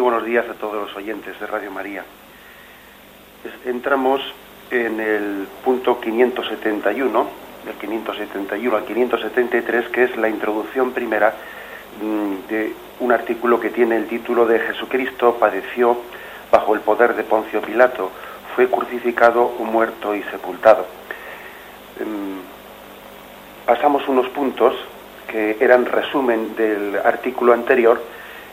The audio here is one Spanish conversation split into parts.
Buenos días a todos los oyentes de Radio María. Entramos en el punto 571, del 571 al 573, que es la introducción primera mm, de un artículo que tiene el título de Jesucristo padeció bajo el poder de Poncio Pilato, fue crucificado, muerto y sepultado. Em, pasamos unos puntos que eran resumen del artículo anterior,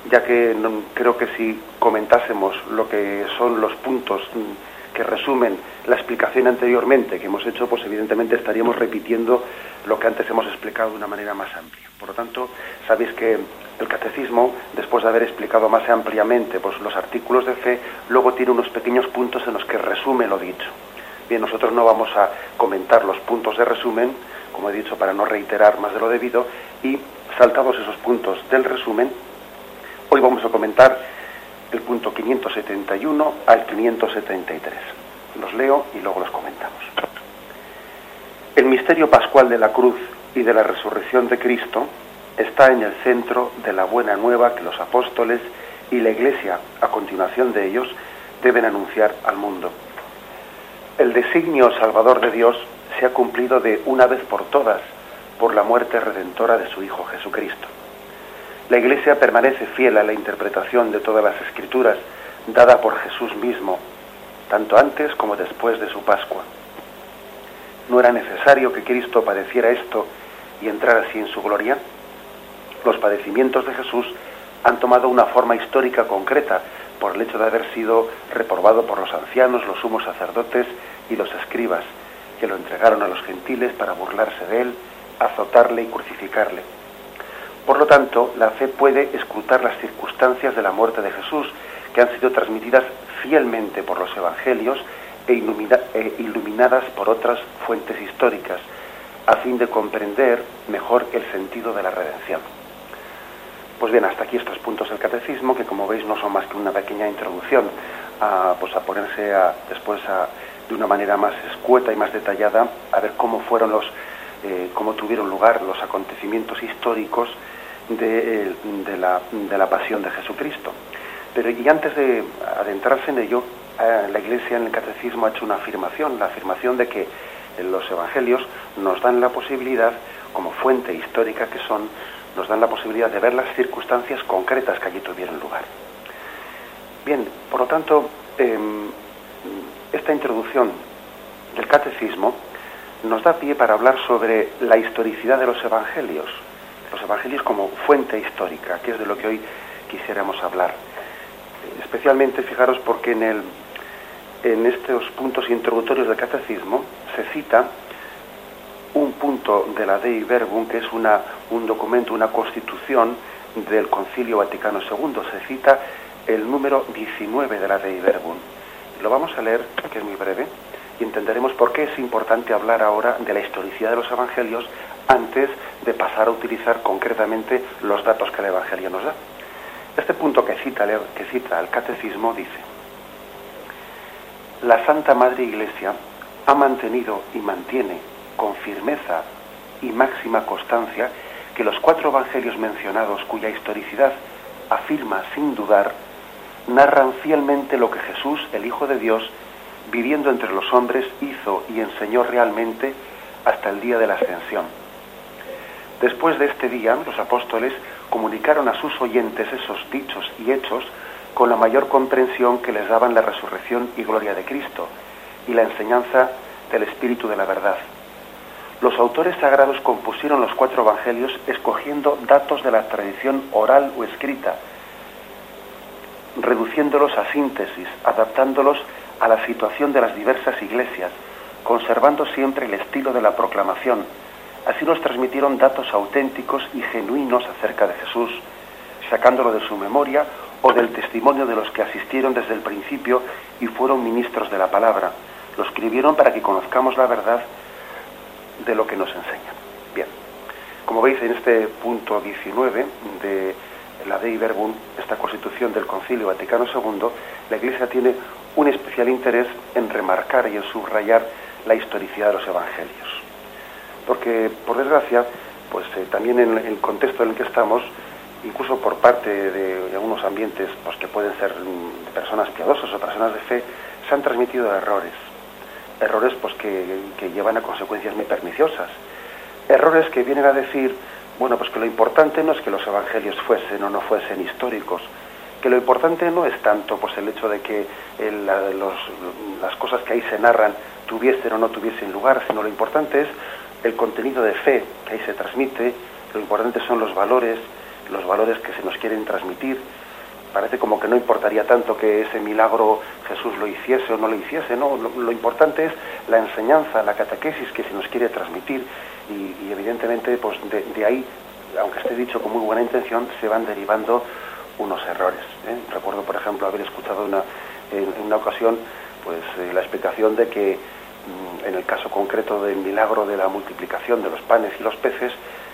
ya que creo que si comentásemos lo que son los puntos mm, que resumen la explicación anteriormente que hemos hecho, pues evidentemente estaríamos repitiendo lo que antes hemos explicado de una manera más amplia. Por lo tanto, sabéis que el catecismo, después de haber explicado más ampliamente pues, los artículos de fe, luego tiene unos pequeños puntos en los que resume lo dicho. Bien, nosotros no vamos a comentar los puntos de resumen, como he dicho, para no reiterar más de lo debido, y saltados esos puntos del resumen, hoy vamos a comentar el punto 571 al 573. Los leo y luego los comentamos. El misterio pascual de la cruz y de la resurrección de Cristo está en el centro de la buena nueva que los apóstoles y la Iglesia, a continuación de ellos, deben anunciar al mundo. El designio salvador de Dios se ha cumplido de una vez por todas por la muerte redentora de su Hijo Jesucristo. La Iglesia permanece fiel a la interpretación de todas las escrituras dada por Jesús mismo, tanto antes como después de su Pascua. ¿No era necesario que Cristo padeciera esto y entrara así en su gloria? Los padecimientos de Jesús han tomado una forma histórica concreta por el hecho de haber sido reprobado por los ancianos, los sumos sacerdotes y los escribas, que lo entregaron a los gentiles para burlarse de él azotarle y crucificarle. Por lo tanto, la fe puede escrutar las circunstancias de la muerte de Jesús, que han sido transmitidas fielmente por los evangelios e, e iluminadas por otras fuentes históricas, a fin de comprender mejor el sentido de la redención. Pues bien, hasta aquí estos puntos del catecismo, que como veis no son más que una pequeña introducción a, pues a ponerse después de una manera más escueta y más detallada a ver cómo fueron los eh, cómo tuvieron lugar los acontecimientos históricos de, la, pasión de Jesucristo. Pero y antes de adentrarse en ello, eh, la Iglesia en el Catecismo ha hecho una afirmación, la afirmación de que los Evangelios nos dan la posibilidad, como fuente histórica que son, nos dan la posibilidad de ver las circunstancias concretas que allí tuvieron lugar. Bien, por lo tanto, em, esta introducción del catecismo nos da pie para hablar sobre la historicidad de los evangelios, los evangelios como fuente histórica, que es de lo que hoy quisiéramos hablar. Especialmente, fijaros, porque en, el, en estos puntos introductorios del catecismo se cita un punto de la Dei Verbum, que es una, un documento, una constitución del Concilio Vaticano II. Se cita el número 19 de la Dei Verbum. Lo vamos a leer, que es muy breve y entenderemos por qué es importante hablar ahora de la historicidad de los evangelios antes de pasar a utilizar concretamente los datos que el evangelio nos da. Este punto que cita, que cita el catecismo dice, la Santa Madre Iglesia ha mantenido y mantiene con firmeza y máxima constancia que los cuatro evangelios mencionados, cuya historicidad afirma sin dudar, narran fielmente lo que Jesús, el Hijo de Dios, viviendo entre los hombres, hizo y enseñó realmente hasta el día de la ascensión. Después de este día, los apóstoles comunicaron a sus oyentes esos dichos y hechos con la mayor comprensión que les daban la resurrección y gloria de Cristo y la enseñanza del Espíritu de la verdad. Los autores sagrados compusieron los cuatro evangelios escogiendo datos de la tradición oral o escrita, reduciéndolos a síntesis, adaptándolos a la situación de las diversas iglesias, conservando siempre el estilo de la proclamación. Así nos transmitieron datos auténticos y genuinos acerca de Jesús, sacándolo de su memoria o del testimonio de los que asistieron desde el principio y fueron ministros de la palabra. Lo escribieron para que conozcamos la verdad de lo que nos enseña. Bien, como veis en este punto 19 de la Dei Verbum, esta constitución del Concilio Vaticano II, la Iglesia tiene un especial interés en remarcar y en subrayar la historicidad de los evangelios. Porque, por desgracia, pues eh, también en el contexto en el que estamos, incluso por parte de, algunos ambientes pues, que pueden ser mm, de personas piadosas o personas de fe, se han transmitido errores. Errores pues, que, que llevan a consecuencias muy perniciosas. Errores que vienen a decir, bueno, pues que lo importante no es que los evangelios fuesen o no fuesen históricos, que lo importante no es tanto pues el hecho de que las cosas que ahí se narran tuviesen o no tuviesen lugar, sino lo importante es el contenido de fe que ahí se transmite, lo importante son los valores, los valores que se nos quieren transmitir. Parece como que no importaría tanto que ese milagro Jesús lo hiciese o no lo hiciese, no, lo, importante es la enseñanza, la catequesis que se nos quiere transmitir y, evidentemente pues de, ahí, aunque esté dicho con muy buena intención, se van derivando unos errores. ¿eh? Recuerdo, por ejemplo, haber escuchado una, en, una ocasión pues eh, la explicación de que mm, en el caso concreto del milagro de la multiplicación de los panes y los peces,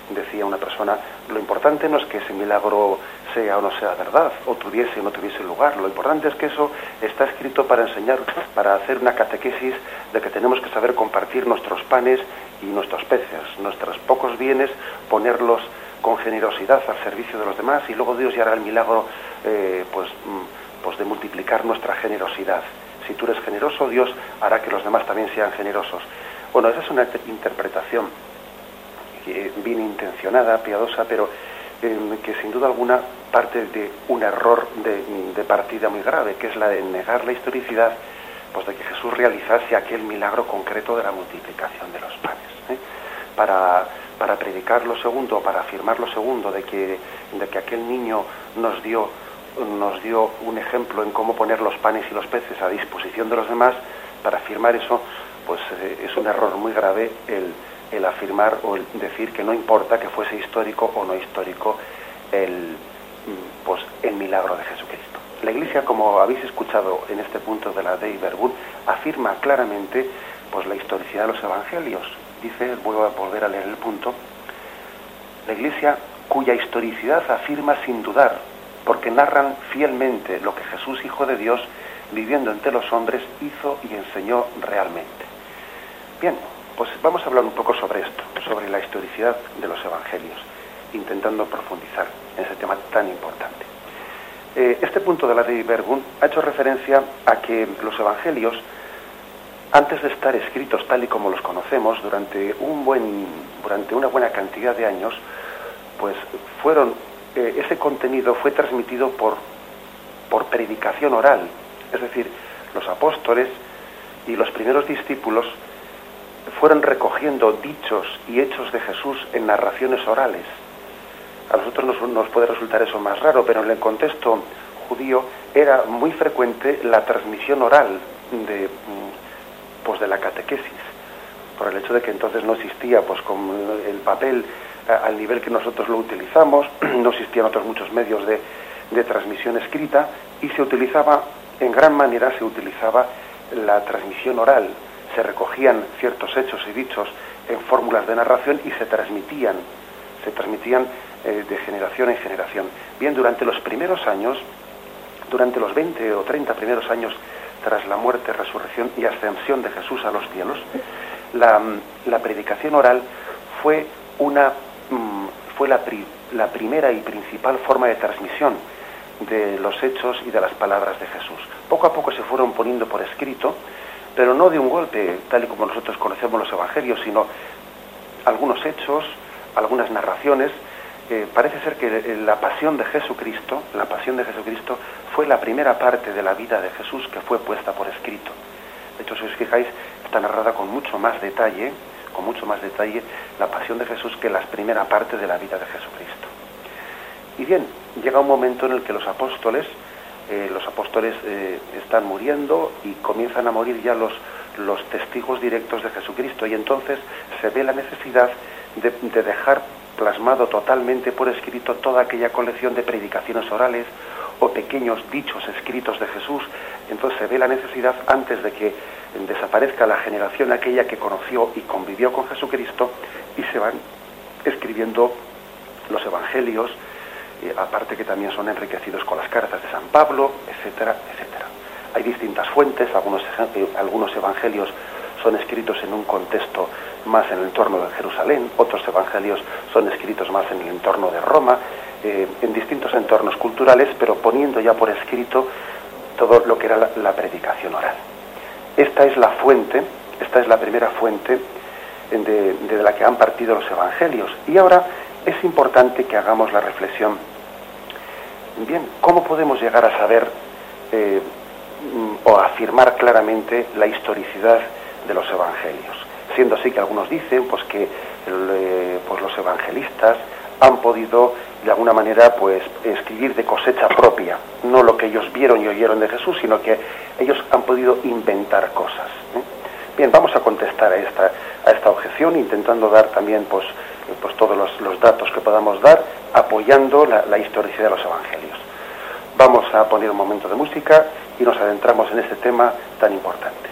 decía una persona, lo importante no es que ese milagro sea o no sea verdad, o tuviese o no tuviese lugar, lo importante es que eso está escrito para enseñar, para hacer una catequesis de que tenemos que saber compartir nuestros panes y nuestros peces, nuestros pocos bienes, ponerlos con generosidad al servicio de los demás y luego Dios ya hará el milagro eh, pues, mm, pues de multiplicar nuestra generosidad. Si tú eres generoso, Dios hará que los demás también sean generosos. Bueno, esa es una interpretación bien intencionada, piadosa, pero em, que sin duda alguna parte de un error de, partida muy grave, que es la de negar la historicidad pues de que Jesús realizase aquel milagro concreto de la multiplicación de los panes. ¿eh? Para, para predicar lo segundo, para afirmar lo segundo, de que, de que aquel niño nos dio, nos dio un ejemplo en cómo poner los panes y los peces a disposición de los demás, para afirmar eso, pues eh, es un error muy grave el, el afirmar o el decir que no importa que fuese histórico o no histórico el, pues, el milagro de Jesucristo. La Iglesia, como habéis escuchado en este punto de la Dei Verbum, afirma claramente pues, la historicidad de los evangelios. Dice, vuelvo a volver a leer el punto, la Iglesia cuya historicidad afirma sin dudar, porque narran fielmente lo que Jesús, Hijo de Dios, viviendo entre los hombres, hizo y enseñó realmente. Bien, pues vamos a hablar un poco sobre esto, sobre la historicidad de los evangelios, intentando profundizar en ese tema tan importante. Eh, este punto de la de Verbum ha hecho referencia a que los evangelios, antes de estar escritos tal y como los conocemos, durante, un buen, durante una buena cantidad de años, pues eh, ese contenido fue transmitido por, por predicación oral, es decir, los apóstoles y los primeros discípulos fueron recogiendo dichos y hechos de Jesús en narraciones orales. A nosotros nos, puede resultar eso más raro, pero en el contexto judío era muy frecuente la transmisión oral de, pues de la catequesis, por el hecho de que entonces no existía pues con el papel al nivel que nosotros lo utilizamos, no existían otros muchos medios de, de transmisión escrita y se utilizaba, en gran manera se utilizaba la transmisión oral, se recogían ciertos hechos y dichos en fórmulas de narración y se transmitían, se transmitían eh, de generación en generación. Bien, durante los primeros años, durante los 20 o 30 primeros años tras la muerte, resurrección y ascensión de Jesús a los cielos, la, la predicación oral fue, una, mm, fue la, la primera y principal forma de transmisión de los hechos y de las palabras de Jesús. Poco a poco se fueron poniendo por escrito, pero no de un golpe, tal y como nosotros conocemos los evangelios, sino algunos hechos, algunas narraciones. Eh, parece ser que la pasión de Jesucristo, la pasión de Jesucristo fue la primera parte de la vida de Jesús que fue puesta por escrito. De hecho, si os fijáis, está narrada con mucho más detalle, con mucho más detalle, la pasión de Jesús que la primera parte de la vida de Jesucristo. Y bien, llega un momento en el que los apóstoles, eh, los apóstoles eh, están muriendo y comienzan a morir ya los, los testigos directos de Jesucristo y entonces se ve la necesidad de, dejar plasmado totalmente por escrito toda aquella colección de predicaciones orales o pequeños dichos escritos de Jesús. Entonces se ve la necesidad antes de que desaparezca la generación aquella que conoció y convivió con Jesucristo y se van escribiendo los evangelios, aparte que también son enriquecidos con las cartas de San Pablo, etcétera, etcétera. Hay distintas fuentes, algunos, eh, algunos evangelios son escritos en un contexto más en el entorno de Jerusalén, otros evangelios son escritos más en el entorno de Roma, eh, en distintos entornos culturales, pero poniendo ya por escrito todo lo que era la, predicación oral. Esta es la fuente, esta es la primera fuente de, la que han partido los evangelios. Y ahora es importante que hagamos la reflexión. Bien, ¿cómo podemos llegar a saber eh, o afirmar claramente la historicidad de los evangelios? Siendo así que algunos dicen pues que eh, pues los evangelistas han podido de alguna manera pues escribir de cosecha propia, no lo que ellos vieron y oyeron de Jesús, sino que ellos han podido inventar cosas. ¿eh? Bien, vamos a contestar a esta, a esta objeción, intentando dar también pues, pues todos los, datos que podamos dar, apoyando la, la historicidad de los evangelios. Vamos a poner un momento de música y nos adentramos en este tema tan importante.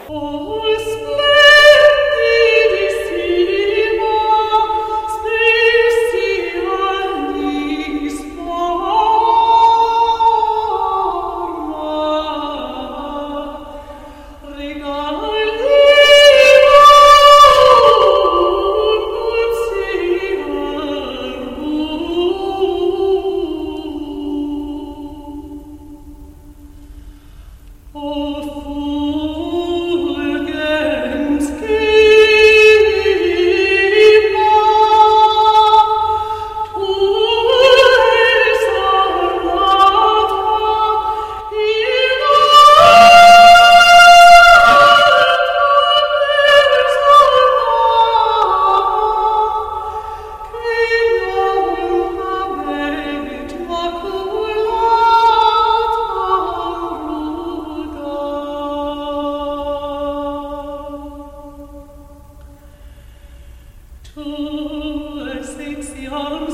Eh,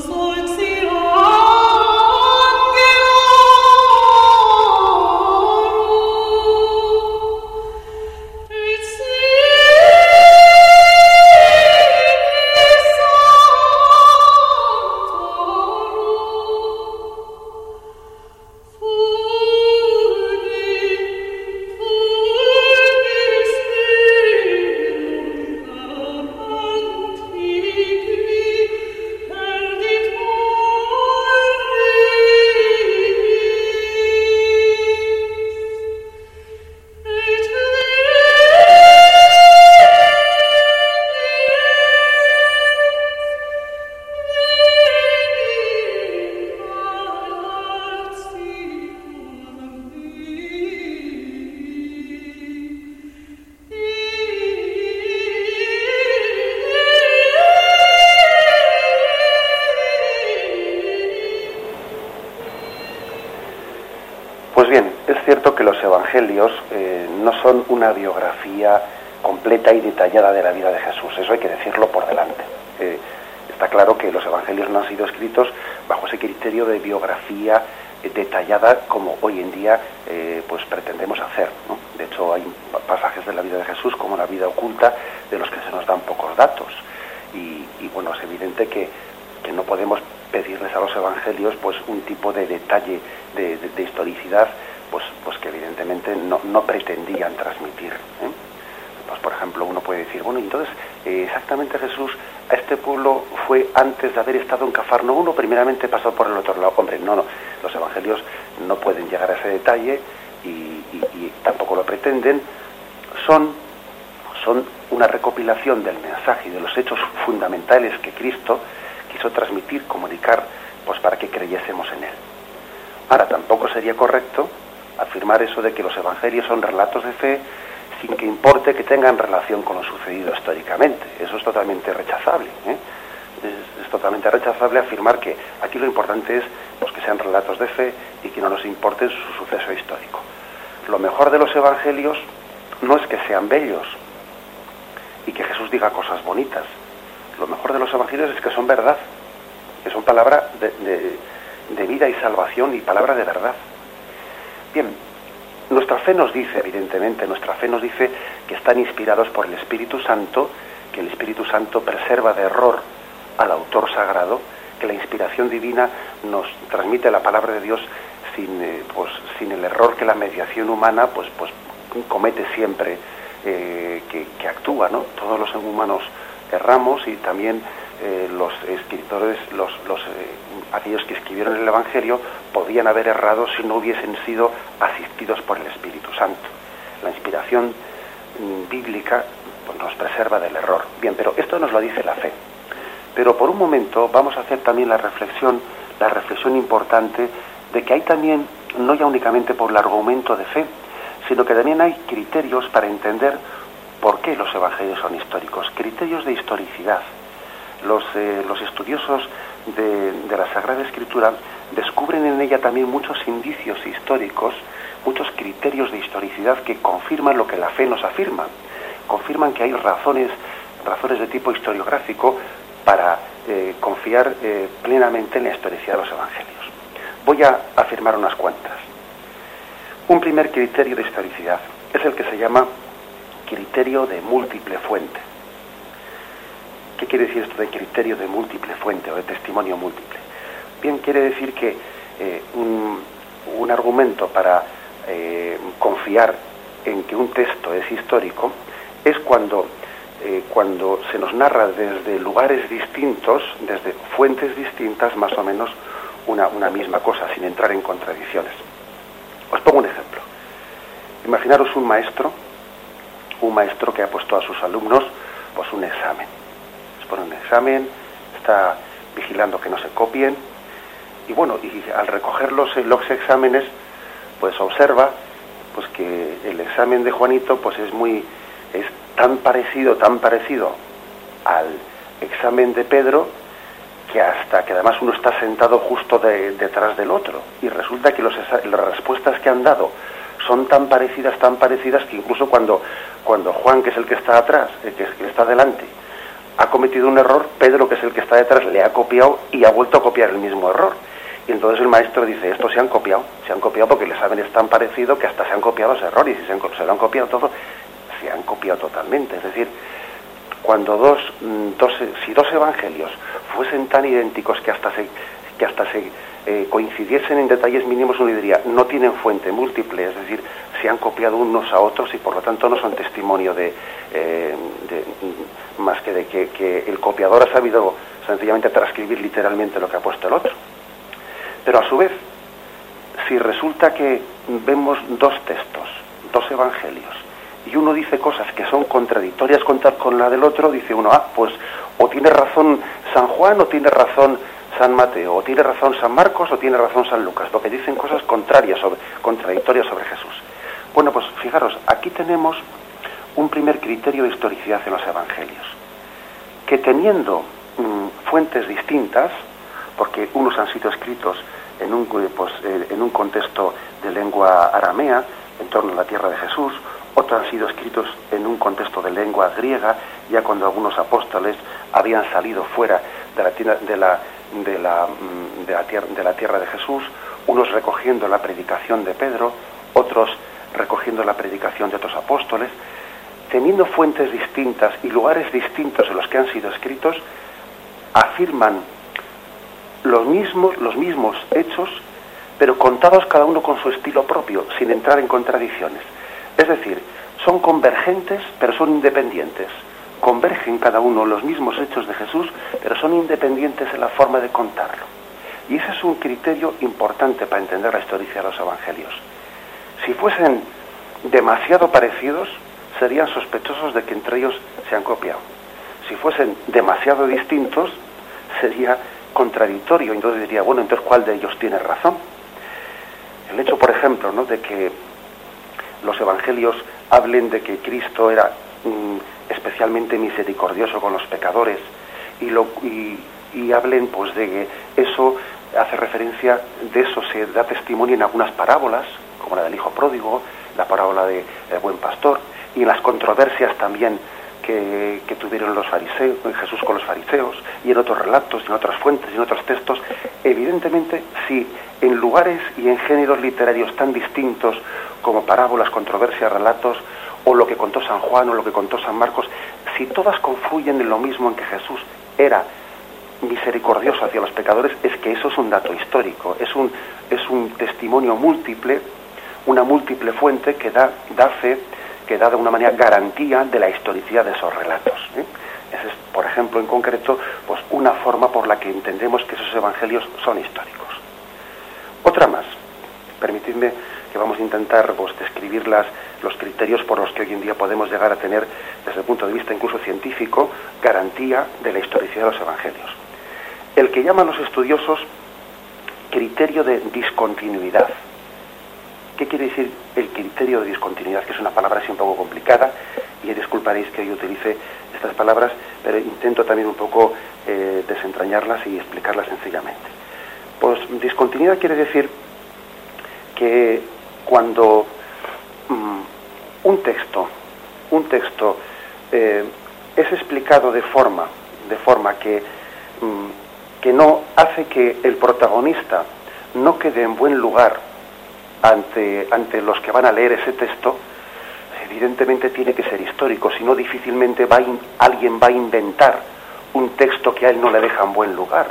no son una biografía completa y detallada de la vida de Jesús, eso hay que decirlo por delante. Eh, está claro que los evangelios no han sido escritos bajo ese criterio de biografía eh, detallada como hoy en día pues pretendemos hacer. De hecho, hay pasajes de la vida de Jesús como la vida oculta de los que se nos dan pocos datos. Y, bueno, es evidente que, no podemos pedirles a los evangelios pues un tipo de detalle, de historicidad pues, pues que evidentemente no, no pretendían transmitir. ¿eh? Pues por ejemplo uno puede decir, bueno, entonces eh, exactamente Jesús a este pueblo fue antes de haber estado en Cafarnaúm primeramente pasó por el otro lado. Hombre, no, no, los evangelios no pueden llegar a ese detalle y, tampoco lo pretenden. Son, son una recopilación del mensaje y de los hechos fundamentales que Cristo quiso transmitir, comunicar, pues para que creyésemos en Él. Ahora, tampoco sería correcto afirmar eso de que los evangelios son relatos de fe sin que importe que tengan relación con lo sucedido históricamente. Eso es totalmente rechazable. ¿eh? Es, totalmente rechazable afirmar que aquí lo importante es pues, que sean relatos de fe y que no nos importe su suceso histórico. Lo mejor de los evangelios no es que sean bellos y que Jesús diga cosas bonitas. Lo mejor de los evangelios es que son verdad, que son palabra de vida y salvación y palabra de verdad. Bien, nuestra fe nos dice, evidentemente, nuestra fe nos dice que están inspirados por el Espíritu Santo, que el Espíritu Santo preserva de error al autor sagrado, que la inspiración divina nos transmite la palabra de Dios sin, eh, pues, el error que la mediación humana pues, pues, comete siempre, eh, que, actúa. ¿no? Todos los humanos erramos y también eh, los escritores, los, los aquellos que escribieron el Evangelio, podían haber errado si no hubiesen sido asistidos por el Espíritu Santo. La inspiración mm, bíblica pues, nos preserva del error. Bien, pero esto nos lo dice la fe. Pero por un momento vamos a hacer también la reflexión, la reflexión importante de que hay también, no ya únicamente por el argumento de fe, sino que también hay criterios para entender por qué los evangelios son históricos, criterios de historicidad. Los, eh, los estudiosos de, de la Sagrada Escritura descubren en ella también muchos indicios históricos, muchos criterios de historicidad que confirman lo que la fe nos afirma, confirman que hay razones, razones de tipo historiográfico para eh, confiar eh, plenamente en la historicidad de los evangelios. Voy a afirmar unas cuantas. Un primer criterio de historicidad es el que se llama criterio de múltiple fuente. ¿Qué quiere decir esto de criterio de múltiple fuente o de testimonio múltiple? Bien, quiere decir que eh, un, argumento para confiar en que un texto es histórico es cuando eh, cuando se nos narra desde lugares distintos, desde fuentes distintas, más o menos una, una misma cosa, sin entrar en contradicciones. Os pongo un ejemplo. Imaginaros un maestro, un maestro que ha puesto a sus alumnos pues un examen. Pone un examen, está vigilando que no se copien, y bueno, y al recoger los, los exámenes, pues observa pues que el examen de Juanito pues es muy es tan parecido, tan parecido al examen de Pedro, que hasta que además uno está sentado justo detrás del otro. Y resulta que las respuestas que han dado son tan parecidas, tan parecidas, que incluso cuando, cuando Juan, que es el que está atrás, el que, que está delante, ha cometido un error, Pedro, que es el que está detrás, le ha copiado y ha vuelto a copiar el mismo error. Y entonces el maestro dice, estos se han copiado, se han copiado porque el examen es tan parecido que hasta se han copiado ese error y si se, se lo han copiado todo, se han copiado totalmente. Es decir, cuando dos, mm, dos, si dos evangelios fuesen tan idénticos que hasta se, que hasta se eh, coincidiesen en detalles mínimos, uno diría, no tienen fuente múltiple, es decir, se han copiado unos a otros y por lo tanto no son testimonio de, eh, mm, más que de que, que, el copiador ha sabido sencillamente transcribir literalmente lo que ha puesto el otro. Pero a su vez, si resulta que vemos dos textos, dos evangelios, y uno dice cosas que son contradictorias con, con la del otro, dice uno, ah, pues o tiene razón San Juan o tiene razón San Mateo, o tiene razón San Marcos o tiene razón San Lucas, lo que dicen cosas contrarias sobre, contradictorias sobre Jesús. Bueno, pues fijaros, aquí tenemos un primer criterio de historicidad en los evangelios, que teniendo mm, fuentes distintas, porque unos han sido escritos en un, pues, eh, en un contexto de lengua aramea, en torno a la tierra de Jesús, otros han sido escritos en un contexto de lengua griega, ya cuando algunos apóstoles habían salido fuera de la, de la, de la, mm, de la, tierra, de la tierra de Jesús, unos recogiendo la predicación de Pedro, otros recogiendo la predicación de otros apóstoles, teniendo fuentes distintas y lugares distintos en los que han sido escritos, afirman los mismos, los mismos hechos, pero contados cada uno con su estilo propio, sin entrar en contradicciones. Es decir, son convergentes, pero son independientes. Convergen cada uno los mismos hechos de Jesús, pero son independientes en la forma de contarlo. Y ese es un criterio importante para entender la historia de los evangelios. Si fuesen demasiado parecidos, serían sospechosos de que entre ellos se han copiado. Si fuesen demasiado distintos, sería contradictorio. Entonces diría, bueno, entonces ¿cuál de ellos tiene razón? El hecho, por ejemplo, ¿no? de que los evangelios hablen de que Cristo era mm, especialmente misericordioso con los pecadores y, lo, y, hablen pues de que eso hace referencia, de eso se da testimonio en algunas parábolas, como la del Hijo Pródigo, la parábola de El Buen Pastor, y en las controversias también que, que, tuvieron los fariseos, Jesús con los fariseos, y en otros relatos, y en otras fuentes, y en otros textos, evidentemente, si en lugares y en géneros literarios tan distintos como parábolas, controversias, relatos, o lo que contó San Juan o lo que contó San Marcos, si todas confluyen en lo mismo en que Jesús era misericordioso hacia los pecadores, es que eso es un dato histórico, es un, es un testimonio múltiple, una múltiple fuente que da, da fe, que da de una manera garantía de la historicidad de esos relatos. ¿eh? Ese es, por ejemplo, en concreto, pues una forma por la que entendemos que esos evangelios son históricos. Otra más, permitidme que vamos a intentar pues, describir las, los criterios por los que hoy en día podemos llegar a tener, desde el punto de vista incluso científico, garantía de la historicidad de los evangelios. El que llaman los estudiosos criterio de discontinuidad. ¿Qué quiere decir el criterio de discontinuidad? Que es una palabra así un poco complicada y disculparéis que yo utilice estas palabras, pero intento también un poco eh, desentrañarlas y explicarlas sencillamente. Pues discontinuidad quiere decir que cuando un texto, un texto eh, es explicado de forma, de forma que, mm, que no hace que el protagonista no quede en buen lugar ante, ante los que van a leer ese texto, evidentemente tiene que ser histórico, si no difícilmente va alguien va a inventar un texto que a él no le deja en buen lugar.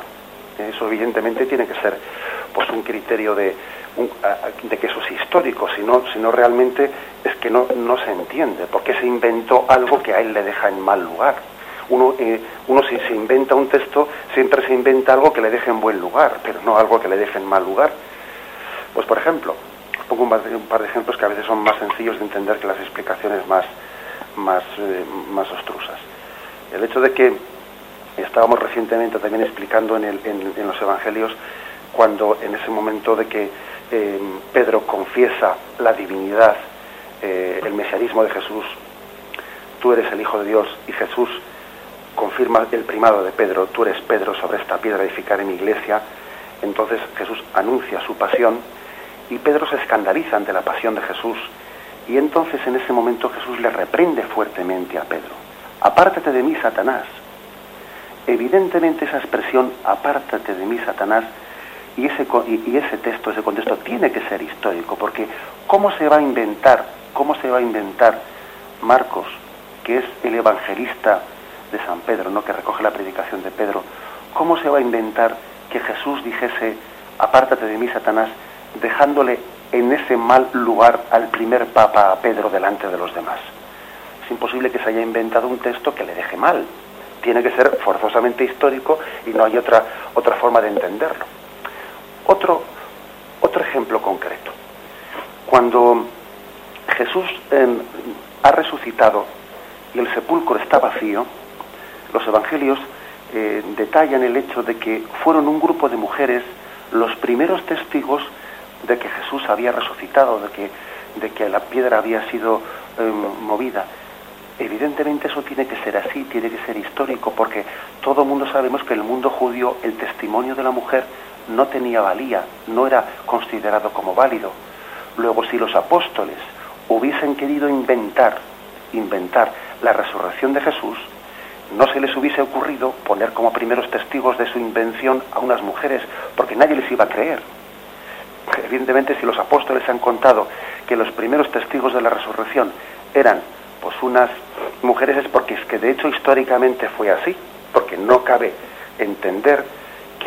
Eso evidentemente tiene que ser pues un criterio de, de que eso es histórico, sino, sino realmente es que no, no se entiende, porque se inventó algo que a él le deja en mal lugar. Uno, eh, uno si se inventa un texto, siempre se inventa algo que le deje en buen lugar, pero no algo que le deje en mal lugar. Pues por ejemplo, pongo un par, de, ejemplos que a veces son más sencillos de entender que las explicaciones más, más, eh, más ostrusas. El hecho de que estábamos recientemente también explicando en, el, en los evangelios cuando en ese momento de que eh, Pedro confiesa la divinidad, eh, el mesianismo de Jesús, tú eres el Hijo de Dios y Jesús confirma el primado de Pedro, tú eres Pedro sobre esta piedra edificar en mi iglesia, entonces Jesús anuncia su pasión y Pedro se escandaliza ante la pasión de Jesús y entonces en ese momento Jesús le reprende fuertemente a Pedro, apártate de mí, Satanás. Evidentemente esa expresión, apártate de mí, Satanás, y ese, texto, ese contexto tiene que ser histórico, porque ¿cómo se va a inventar, cómo se va a inventar Marcos, que es el evangelista de San Pedro, ¿no? que recoge la predicación de Pedro, cómo se va a inventar que Jesús dijese, apártate de mí, Satanás, dejándole en ese mal lugar al primer papa, a Pedro, delante de los demás? Es imposible que se haya inventado un texto que le deje mal. Tiene que ser forzosamente histórico y no hay otra, otra forma de entenderlo. Otro, otro ejemplo concreto. Cuando Jesús em, ha resucitado y el sepulcro está vacío, los evangelios eh, detallan el hecho de que fueron un grupo de mujeres los primeros testigos de que Jesús había resucitado, de que, de que la piedra había sido em, movida. Evidentemente eso tiene que ser así, tiene que ser histórico, porque todo el mundo sabemos que en el mundo judío el testimonio de la mujer no tenía valía, no era considerado como válido. Luego, si los apóstoles hubiesen querido inventar, inventar la resurrección de Jesús, no se les hubiese ocurrido poner como primeros testigos de su invención a unas mujeres, porque nadie les iba a creer. Evidentemente, si los apóstoles han contado que los primeros testigos de la resurrección eran pues unas mujeres es porque es que de hecho históricamente fue así, porque no cabe entender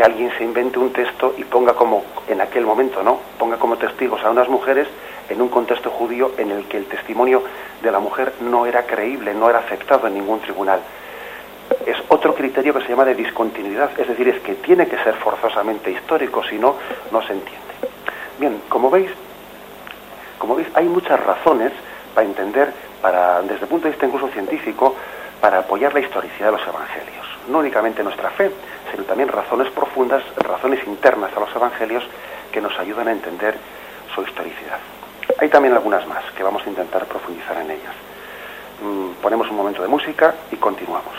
que alguien se invente un texto y ponga como, en aquel momento, ¿no? Ponga como testigos a unas mujeres en un contexto judío en el que el testimonio de la mujer no era creíble, no era aceptado en ningún tribunal. Es otro criterio que se llama de discontinuidad, es decir, es que tiene que ser forzosamente histórico, si no, no se entiende. Bien, como veis, como veis, hay muchas razones para entender, para, desde el punto de vista incluso científico, para apoyar la historicidad de los evangelios. No únicamente nuestra fe, sino también razones profundas, razones internas a los evangelios que nos ayudan a entender su historicidad. Hay también algunas más que vamos a intentar profundizar en ellas. Mm, ponemos un momento de música y continuamos.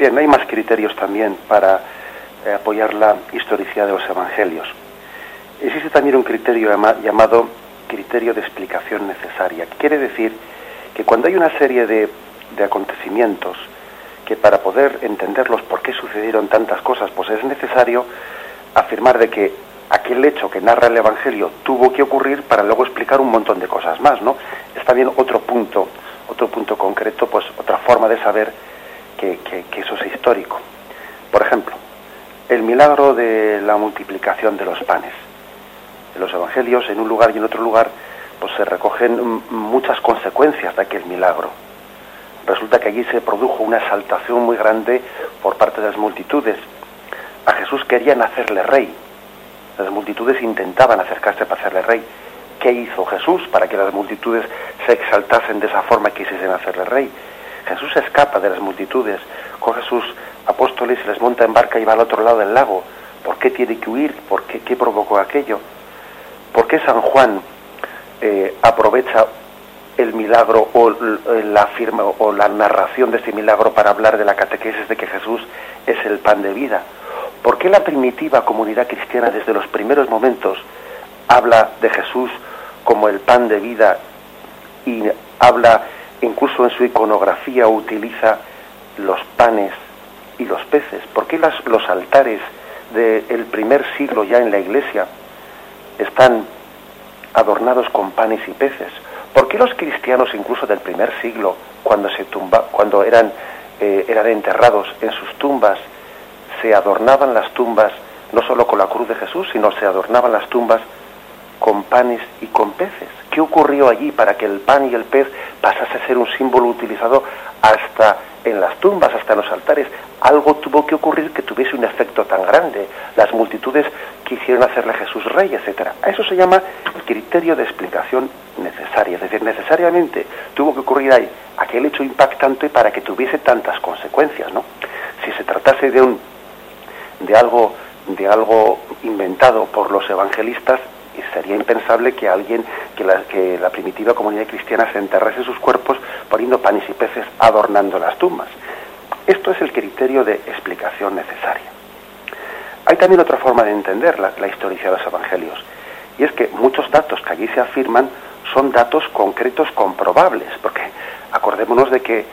Bien, hay más criterios también para eh, apoyar la historicidad de los evangelios. Existe también un criterio llamado criterio de explicación necesaria. Quiere decir que cuando hay una serie de, de acontecimientos que para poder entenderlos por qué sucedieron tantas cosas, pues es necesario afirmar de que aquel hecho que narra el Evangelio tuvo que ocurrir para luego explicar un montón de cosas más, ¿no? Está bien otro punto, otro punto concreto, pues otra forma de saber que, que eso es histórico. Por ejemplo, el milagro de la multiplicación de los panes. En los evangelios, en un lugar y en otro lugar, pues se recogen muchas consecuencias de aquel milagro. Resulta que allí se produjo una exaltación muy grande por parte de las multitudes. A Jesús querían hacerle rey. Las multitudes intentaban acercarse para hacerle rey. ¿Qué hizo Jesús para que las multitudes se exaltasen de esa forma y quisiesen hacerle rey? Jesús escapa de las multitudes, coge sus apóstoles y les monta en barca y va al otro lado del lago. ¿Por qué tiene que huir? ¿Por qué, qué provocó aquello? ¿Por qué San Juan eh, aprovecha el milagro o la firma o la narración de ese milagro para hablar de la catequesis de que Jesús es el pan de vida? ¿Por qué la primitiva comunidad cristiana desde los primeros momentos habla de Jesús como el pan de vida y habla incluso en su iconografía utiliza los panes y los peces? ¿Por qué los altares del primer siglo ya en la iglesia están adornados con panes y peces? ¿Por qué los cristianos incluso del primer siglo, cuando, se tumba, cuando eran, eh, eran enterrados en sus tumbas, se adornaban las tumbas no solo con la cruz de Jesús, sino se adornaban las tumbas con panes y con peces? ¿Qué ocurrió allí para que el pan y el pez pasase a ser un símbolo utilizado hasta en las tumbas, hasta en los altares? Algo tuvo que ocurrir que tuviese un efecto tan grande. Las multitudes quisieron hacerle a Jesús rey, etcétera. A eso se llama criterio de explicación necesaria. Es decir, necesariamente tuvo que ocurrir ahí aquel hecho impactante para que tuviese tantas consecuencias, ¿no? Si se tratase de un de algo de algo inventado por los evangelistas, sería impensable que alguien, que la, que la primitiva comunidad cristiana se enterrase sus cuerpos poniendo panes y peces adornando las tumbas. Esto es el criterio de explicación necesaria. Hay también otra forma de entender la, la historia de los evangelios, y es que muchos datos que allí se afirman son datos concretos comprobables, porque acordémonos de que,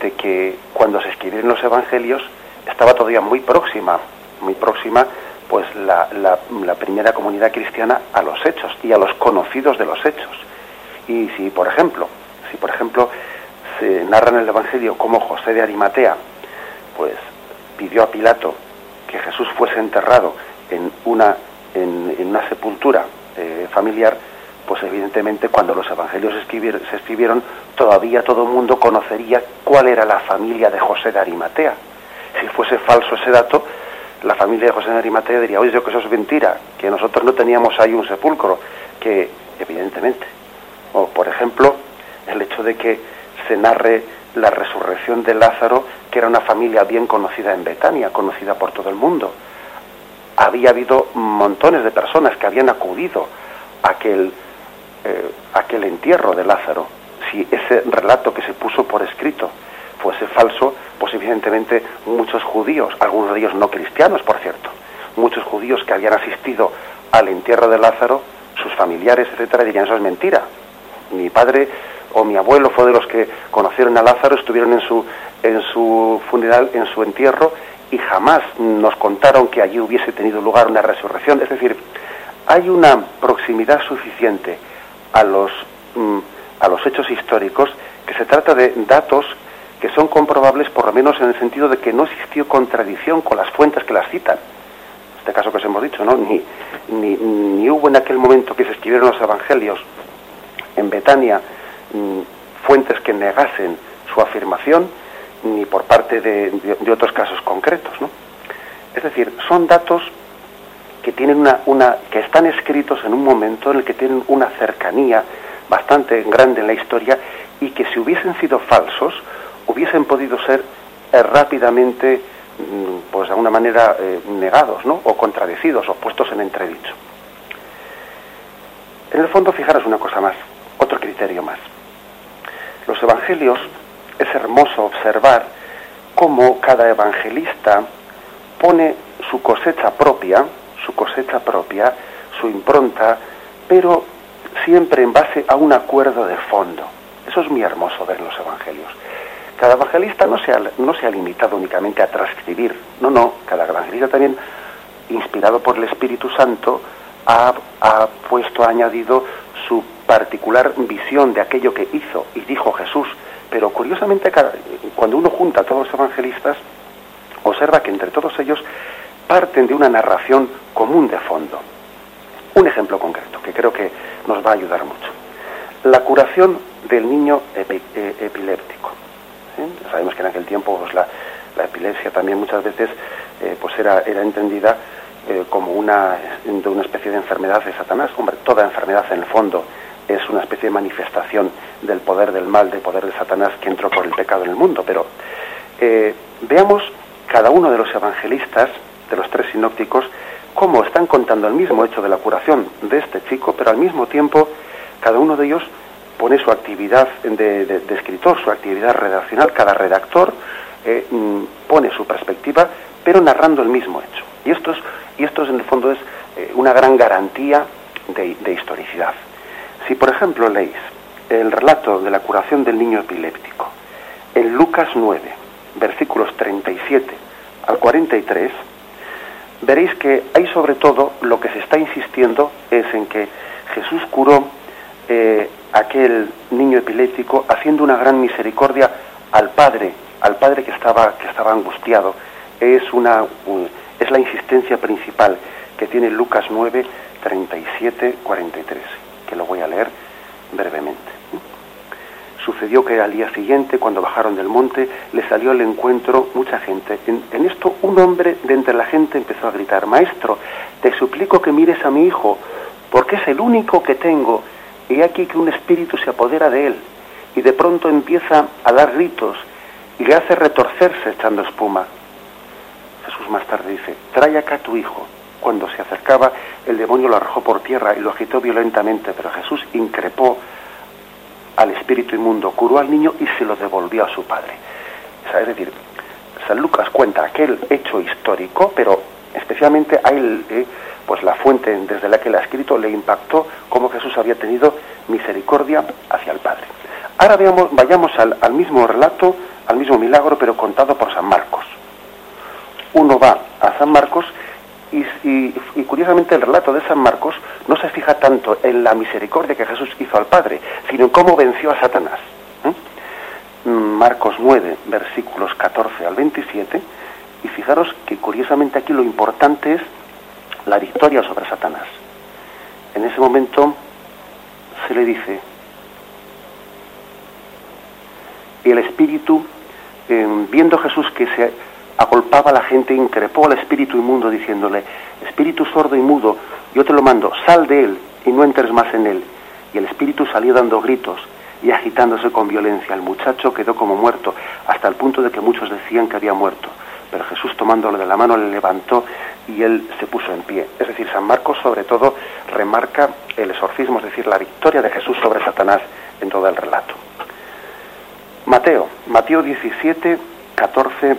de que cuando se escribieron los evangelios estaba todavía muy próxima, muy próxima pues la, la, primera comunidad cristiana a los hechos y a los conocidos de los hechos. Y si, por ejemplo, si por ejemplo se narra en el Evangelio cómo José de Arimatea, pues pidió a Pilato que Jesús fuese enterrado en una, en, una sepultura eh, familiar, pues evidentemente cuando los evangelios se escribieron, todavía todo el mundo conocería cuál era la familia de José de Arimatea. Si fuese falso ese dato, la familia de José de Arimatea diría, oye, que eso es mentira, que nosotros no teníamos ahí un sepulcro, que evidentemente, o por ejemplo, el hecho de que se narre la resurrección de Lázaro, que era una familia bien conocida en Betania, conocida por todo el mundo. Había habido montones de personas que habían acudido a aquel, eh, aquel entierro de Lázaro. Si ese relato que se puso por escrito fuese falso, pues evidentemente muchos judíos, algunos de ellos no cristianos, por cierto, muchos judíos que habían asistido al entierro de Lázaro, sus familiares, etcétera, dirían eso es mentira. Mi padre o mi abuelo fue de los que conocieron a Lázaro, estuvieron en su en su funeral, en su entierro y jamás nos contaron que allí hubiese tenido lugar una resurrección. Es decir, hay una proximidad suficiente a los mm, a los hechos históricos que se trata de datos que son comprobables por lo menos en el sentido de que no existió contradicción con las fuentes que las citan. En este caso que os hemos dicho, ¿no? Ni, ni, hubo en aquel momento que se escribieron los evangelios en Betania mm, fuentes que negasen su afirmación, ni por parte de, de, otros casos concretos, ¿no? Es decir, son datos que tienen una, una, que están escritos en un momento en el que tienen una cercanía bastante grande en la historia y que si hubiesen sido falsos, hubiesen podido ser eh, rápidamente, mm, pues de alguna manera, eh, negados, ¿no? O contradecidos o puestos en entredicho. En el fondo, fijaros una cosa más, otro criterio más. Los evangelios es hermoso observar cómo cada evangelista pone su cosecha propia, su cosecha propia, su impronta, pero siempre en base a un acuerdo de fondo. Eso es muy hermoso ver los evangelios. Cada evangelista no se, ha, no se ha limitado únicamente a transcribir, no, no, cada evangelista también, inspirado por el Espíritu Santo, ha, ha puesto, ha añadido su particular visión de aquello que hizo y dijo Jesús. Pero curiosamente, cuando uno junta a todos los evangelistas, observa que entre todos ellos parten de una narración común de fondo. Un ejemplo concreto que creo que nos va a ayudar mucho. La curación del niño eh. Sabemos que en aquel tiempo pues, la, epilepsia también muchas veces eh, pues era, era entendida eh, como una, de una especie de enfermedad de Satanás. Hombre, toda enfermedad en el fondo es una especie de manifestación del poder del mal, del poder de Satanás que entró por el pecado en el mundo. Pero veamos cada uno de los evangelistas, de los tres sinópticos, cómo están contando el mismo hecho de la curación de este chico, pero al mismo tiempo cada uno de ellos pone su actividad de, escritor, su actividad redaccional, cada redactor eh, mm, pone su perspectiva, pero narrando el mismo hecho. Y esto es, y esto es en el fondo es eh, una gran garantía de, historicidad. Si por ejemplo leéis el relato de la curación del niño epiléptico en Lucas 9, versículos 37 al 43, veréis que hay sobre todo lo que se está insistiendo es en que Jesús curó eh, aquel niño epiléptico haciendo una gran misericordia al padre, al padre que estaba, que estaba angustiado. Es, una, es la insistencia principal que tiene Lucas 9, 37, 43, que lo voy a leer brevemente. Sucedió que al día siguiente, cuando bajaron del monte, le salió al encuentro mucha gente. En, esto un hombre de entre la gente empezó a gritar, Maestro, te suplico que mires a mi hijo, porque es el único que tengo, y aquí que un espíritu se apodera de él, y de pronto empieza a dar gritos, y le hace retorcerse echando espuma. Jesús más tarde dice, trae acá a tu hijo. Cuando se acercaba, el demonio lo arrojó por tierra y lo agitó violentamente, pero Jesús increpó al espíritu inmundo, curó al niño y se lo devolvió a su padre. es decir, San Lucas cuenta aquel hecho histórico, pero especialmente a él, eh, pues la fuente desde la que él ha escrito le impactó cómo Jesús había tenido misericordia hacia el Padre. Ahora veamos, vayamos al, al mismo relato, al mismo milagro, pero contado por San Marcos. Uno va a San Marcos y, curiosamente el relato de San Marcos no se fija tanto en la misericordia que Jesús hizo al Padre, sino en cómo venció a Satanás. Marcos 9, versículos 14 al 27, y fijaros que curiosamente aquí lo importante es la victoria sobre Satanás. En ese momento se le dice, y el Espíritu, eh, viendo Jesús que se agolpaba a la gente, increpó al espíritu inmundo diciéndole, espíritu sordo y mudo, yo te lo mando, sal de él y no entres más en él. Y el espíritu salió dando gritos y agitándose con violencia. El muchacho quedó como muerto, hasta el punto de que muchos decían que había muerto. Pero Jesús tomándolo de la mano le levantó y él se puso en pie. Es decir, San Marcos sobre todo remarca el exorcismo, es decir, la victoria de Jesús sobre Satanás en todo el relato. Mateo, Mateo 17, 14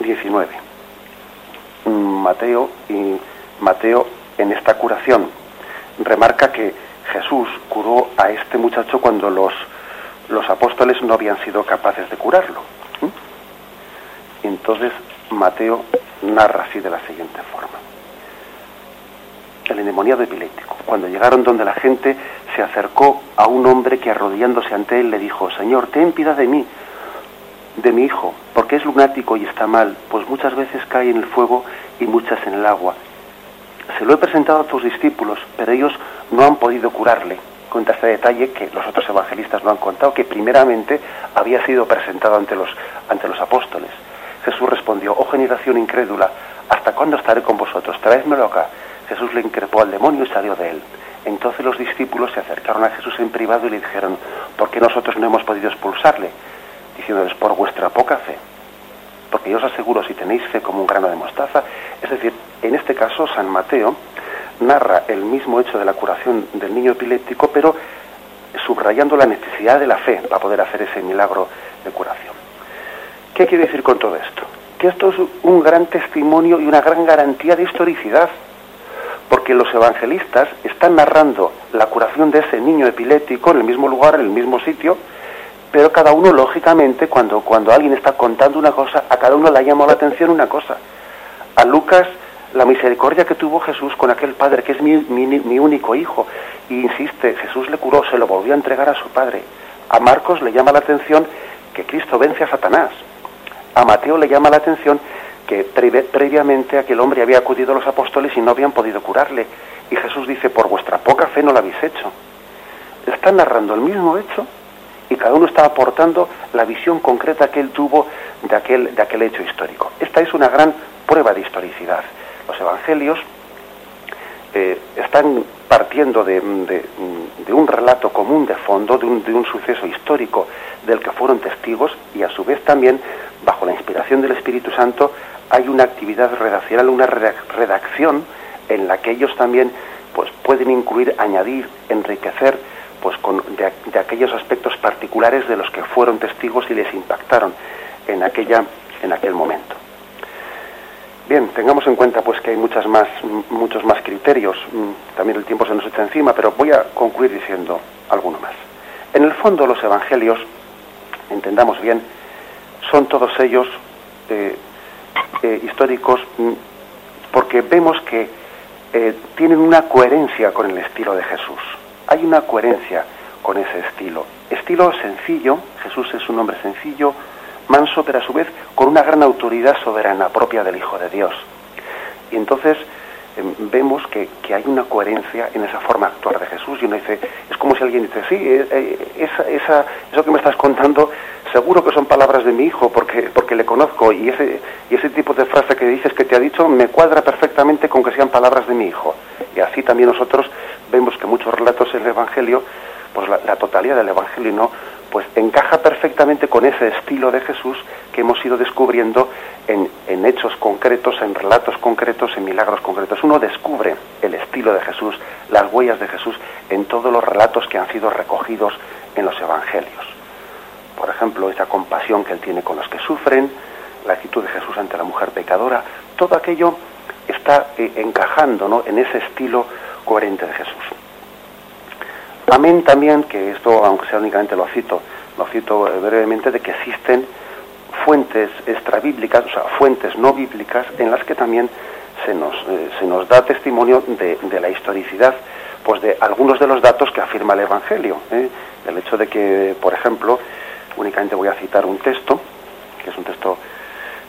19. Mateo y Mateo en esta curación remarca que Jesús curó a este muchacho cuando los, los apóstoles no habían sido capaces de curarlo. Entonces Mateo narra así de la siguiente forma. El endemoniado epiléptico. Cuando llegaron donde la gente se acercó a un hombre que arrodillándose ante él le dijo, Señor, ten piedad de mí de mi hijo, porque es lunático y está mal, pues muchas veces cae en el fuego y muchas en el agua. Se lo he presentado a tus discípulos, pero ellos no han podido curarle. Cuenta este detalle que los otros evangelistas no han contado, que primeramente había sido presentado ante los, ante los apóstoles. Jesús respondió, oh generación incrédula, ¿hasta cuándo estaré con vosotros? Traédmelo acá. Jesús le increpó al demonio y salió de él. Entonces los discípulos se acercaron a Jesús en privado y le dijeron, ¿por qué nosotros no hemos podido expulsarle? diciéndoles por vuestra poca fe. Porque yo os aseguro, si tenéis fe como un grano de mostaza, es decir, en este caso San Mateo narra el mismo hecho de la curación del niño epiléptico, pero subrayando la necesidad de la fe para poder hacer ese milagro de curación. ¿Qué quiere decir con todo esto? Que esto es un gran testimonio y una gran garantía de historicidad, porque los evangelistas están narrando la curación de ese niño epiléptico en el mismo lugar, en el mismo sitio, pero cada uno, lógicamente, cuando, cuando alguien está contando una cosa, a cada uno le llama la atención una cosa. A Lucas, la misericordia que tuvo Jesús con aquel padre, que es mi, mi, único hijo, y insiste, Jesús le curó, se lo volvió a entregar a su padre. A Marcos le llama la atención que Cristo vence a Satanás. A Mateo le llama la atención que previamente aquel hombre había acudido a los apóstoles y no habían podido curarle. Y Jesús dice, por vuestra poca fe no lo habéis hecho. Están narrando el mismo hecho y cada uno está aportando la visión concreta que él tuvo de aquel, de aquel hecho histórico. Esta es una gran prueba de historicidad. Los evangelios eh, están partiendo de, un relato común de fondo, de un, de un suceso histórico del que fueron testigos y a su vez también, bajo la inspiración del Espíritu Santo, hay una actividad redaccional, una redacción en la que ellos también pues, pueden incluir, añadir, enriquecer pues con, de, aquellos aspectos particulares de los que fueron testigos y les impactaron en aquella en aquel momento. Bien, tengamos en cuenta pues que hay muchas más, muchos más criterios. Mm, también el tiempo se nos echa encima, pero voy a concluir diciendo alguno más. En el fondo los evangelios, entendamos bien, son todos ellos eh, eh, históricos mm, porque vemos que eh, tienen una coherencia con el estilo de Jesús hay una coherencia con ese estilo. Estilo sencillo, Jesús es un hombre sencillo, manso, pero a su vez con una gran autoridad soberana propia del Hijo de Dios. Y entonces vemos que, hay una coherencia en esa forma de actuar de Jesús y uno dice, es como si alguien dice, sí, eh, eh, esa, eso que me estás contando, seguro que son palabras de mi hijo porque, porque le conozco y ese, y ese tipo de frase que dices que te ha dicho me cuadra perfectamente con que sean palabras de mi hijo. Y así también nosotros vemos que muchos relatos en el Evangelio, pues la, totalidad del Evangelio no, pues encaja perfectamente con ese estilo de Jesús que hemos ido descubriendo en, en, hechos concretos, en relatos concretos, en milagros concretos. Uno descubre el estilo de Jesús, las huellas de Jesús en todos los relatos que han sido recogidos en los Evangelios. Por ejemplo, esa compasión que él tiene con los que sufren, la actitud de Jesús ante la mujer pecadora, todo aquello está eh, encajando ¿no? en ese estilo coherente de Jesús. Amén también, que esto, aunque sea únicamente lo cito, lo cito eh, brevemente, de que existen fuentes extrabíblicas, o sea, fuentes no bíblicas, en las que también se nos, eh, se nos da testimonio de, la historicidad pues de algunos de los datos que afirma el Evangelio. ¿eh? El hecho de que, por ejemplo, únicamente voy a citar un texto, que es un texto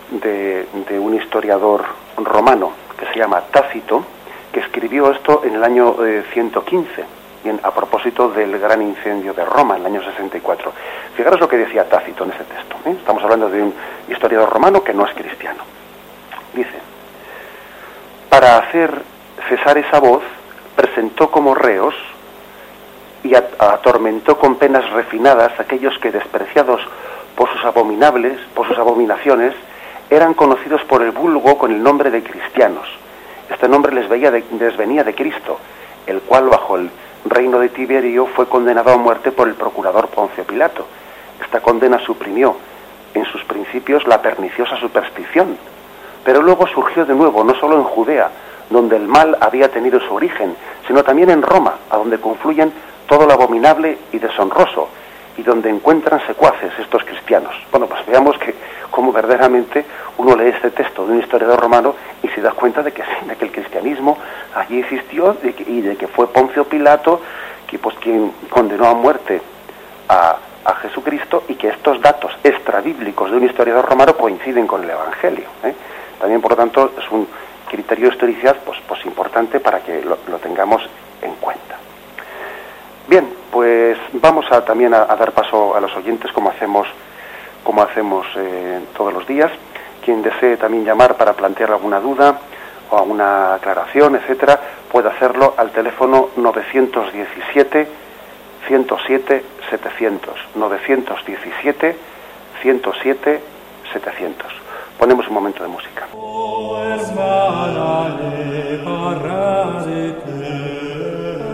de, de un historiador romano que se llama Tácito, que escribió esto en el año 115, a propósito del gran incendio de Roma en el año 64. Fijaros lo que decía Tácito en ese texto. ¿eh? Estamos hablando de un historiador romano que no es cristiano. Dice, para hacer cesar esa voz, presentó como reos y atormentó con penas refinadas aquellos que despreciados por sus abominables, por sus abominaciones, eran conocidos por el vulgo con el nombre de cristianos este nombre les venía de Cristo, el cual bajo el reino de Tiberio fue condenado a muerte por el procurador Poncio Pilato. Esta condena suprimió en sus principios la perniciosa superstición, pero luego surgió de nuevo, no solo en Judea, donde el mal había tenido su origen, sino también en Roma, a donde confluyen todo lo abominable y deshonroso, y donde encuentran secuaces estos cristianos. Bueno, pues veamos que como verdaderamente uno lee este texto de un historiador romano y se da cuenta de que, de que el cristianismo allí existió y de que fue Poncio Pilato pues, quien condenó a muerte a, Jesucristo y que estos datos extrabíblicos de un historiador romano coinciden con el Evangelio. ¿eh? También, por lo tanto, es un criterio de historicidad pues, pues importante para que lo, tengamos en cuenta. Bien, pues vamos a, también a dar paso a los oyentes como hacemos como hacemos eh, todos los días. Quien desee también llamar para plantear alguna duda o alguna aclaración, etcétera, puede hacerlo al teléfono 917 107 700. 917 107 700. Ponemos un momento de música.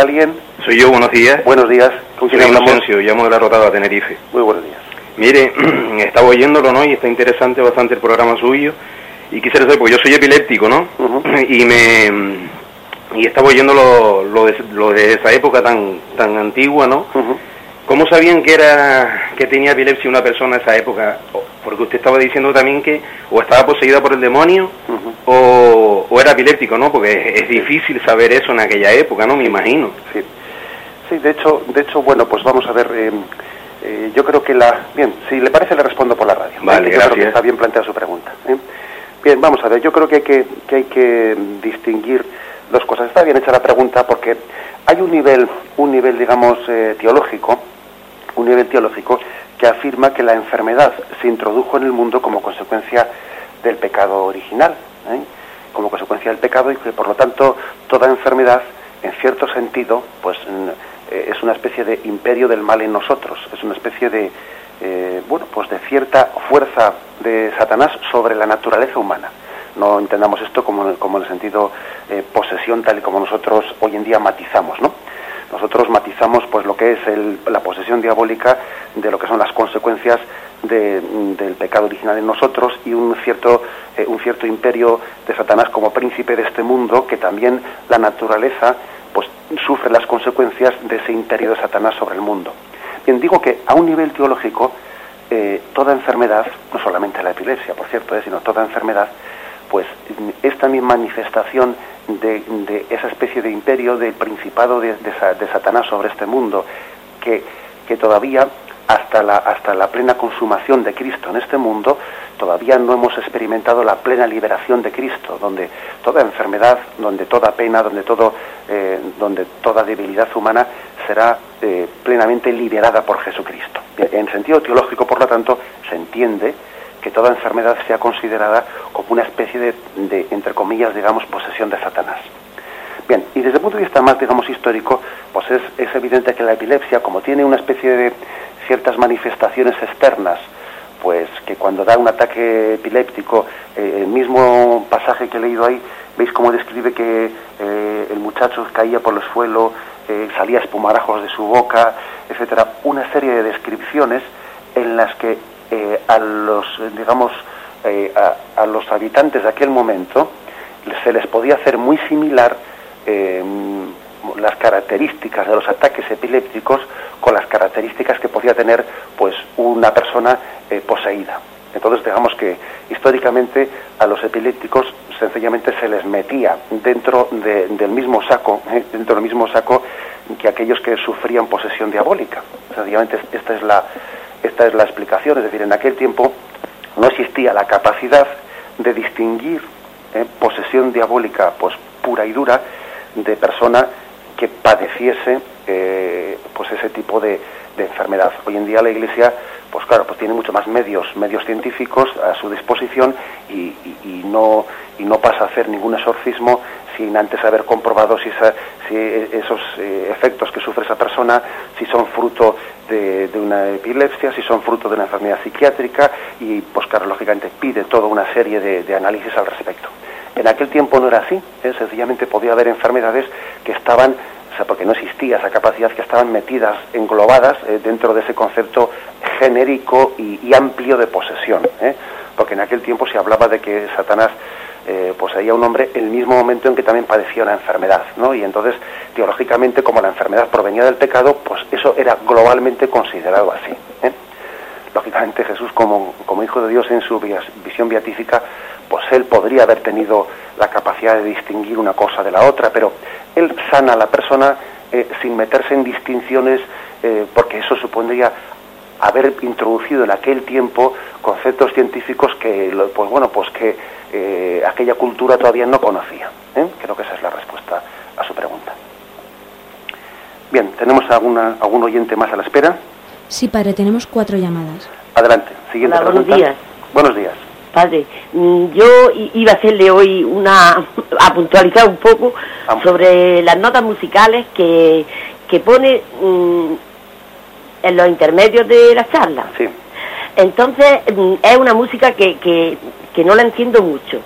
alguien? Soy yo, buenos días. Buenos días. ¿Con quién hablamos? llamo de la Rotada, Tenerife. Muy buenos días. Mire, estaba oyéndolo, ¿no? Y está interesante bastante el programa suyo. Y quisiera saber, porque yo soy epiléptico, ¿no? Y me... Y estaba oyendo lo, de, lo, de, esa época tan tan antigua, ¿no? ¿Cómo sabían que era que tenía epilepsia una persona en esa época? Porque usted estaba diciendo también que o estaba poseída por el demonio o, era epiléptico, ¿no? Porque es, difícil saber eso en aquella época, ¿no? Me imagino. Sí, sí de hecho, de hecho bueno, pues vamos a ver. Eh, eh, yo creo que la... Bien, si le parece le respondo por la radio. Vale, gracias. Creo que está bien planteada su pregunta. ¿eh? Bien, vamos a ver. Yo creo que hay que, que hay que distinguir dos cosas. Está bien hecha la pregunta porque hay un nivel, un nivel, digamos, teológico un nivel teológico que afirma que la enfermedad se introdujo en el mundo como consecuencia del pecado original, ¿eh? Como consecuencia del pecado y que por lo tanto toda enfermedad, en cierto sentido, pues eh, es una especie de imperio del mal en nosotros, es una especie de eh, bueno, pues de cierta fuerza de Satanás sobre la naturaleza humana. No entendamos esto como, como en el sentido posesión tal y como nosotros hoy en día matizamos, ¿no? nosotros matizamos pues lo que es la posesión diabólica de lo que son las consecuencias del pecado original en nosotros y un cierto eh, un cierto imperio de Satanás como príncipe de este mundo que también la naturaleza pues sufre las consecuencias de ese imperio de Satanás sobre el mundo. Bien, digo que a un nivel teológico eh, toda enfermedad, no solamente la epilepsia, por cierto, eh, sino toda enfermedad, pues esta misma manifestación de, esa especie de imperio, del principado de, Satanás sobre este mundo, que, que todavía hasta la, hasta la plena consumación de Cristo en este mundo, todavía no hemos experimentado la plena liberación de Cristo, donde toda enfermedad, donde toda pena, donde, todo, eh, donde toda debilidad humana será eh, plenamente liberada por Jesucristo. En sentido teológico, por lo tanto, se entiende que toda enfermedad sea considerada como una especie de, entre comillas, digamos, posesión de Satanás. Bien, y desde el punto de vista más, digamos, histórico, pues es, evidente que la epilepsia, como tiene una especie de ciertas manifestaciones externas, pues que cuando da un ataque epiléptico, eh, el mismo pasaje que he leído ahí, veis cómo describe que eh, el muchacho caía por el suelo, eh, salía espumarajos de su boca, etcétera, una serie de descripciones en las que a los, digamos, a, los habitantes de aquel momento se les podía hacer muy similar las características de los ataques epilépticos con las características que podía tener pues una persona poseída. Entonces, digamos que históricamente a los epilépticos sencillamente se les metía dentro del mismo saco, dentro del mismo saco que aquellos que sufrían posesión diabólica. Sencillamente esta es la, esta es la explicación, es decir, en aquel tiempo no existía la capacidad de distinguir eh, posesión diabólica pues pura y dura de persona que padeciese eh, pues ese tipo de, enfermedad. Hoy en día la Iglesia, pues claro, pues tiene mucho más medios, medios científicos a su disposición y, no y no pasa a hacer ningún exorcismo sin antes haber comprobado si, si esos eh, efectos que sufre esa persona, si son fruto de, una epilepsia, si son fruto de una enfermedad psiquiátrica y, pues claro, lógicamente pide toda una serie de, análisis al respecto. En aquel tiempo no era así, ¿eh? sencillamente podía haber enfermedades que estaban, o sea, porque no existía esa capacidad, que estaban metidas, englobadas eh, dentro de ese concepto genérico y, amplio de posesión, ¿eh? porque en aquel tiempo se hablaba de que Satanás eh, poseía un hombre el mismo momento en que también padecía una enfermedad, ¿no? Y entonces, teológicamente, como la enfermedad provenía del pecado, pues eso era globalmente considerado así. Lógicamente, Jesús, como Hijo de Dios en su visión beatífica, pues él podría haber tenido la capacidad de distinguir una cosa de la otra, pero él sana a la persona eh, sin meterse en distinciones, eh, porque eso supondría haber introducido en aquel tiempo conceptos científicos que, pues bueno, pues que eh, aquella cultura todavía no conocía. Creo que esa es la respuesta a su pregunta. Bien, ¿tenemos alguna, algún oyente más a la espera? Sí, padre, tenemos cuatro llamadas. Adelante, siguiente Hola, pregunta. Buenos días. Buenos días. Padre, mm, yo iba a hacerle hoy una, a puntualizar un poco Vamos. sobre las notas musicales que, que pone mm, en los intermedios de la charla. Sí. Entonces, mm, es una música que, que, que no la entiendo mucho,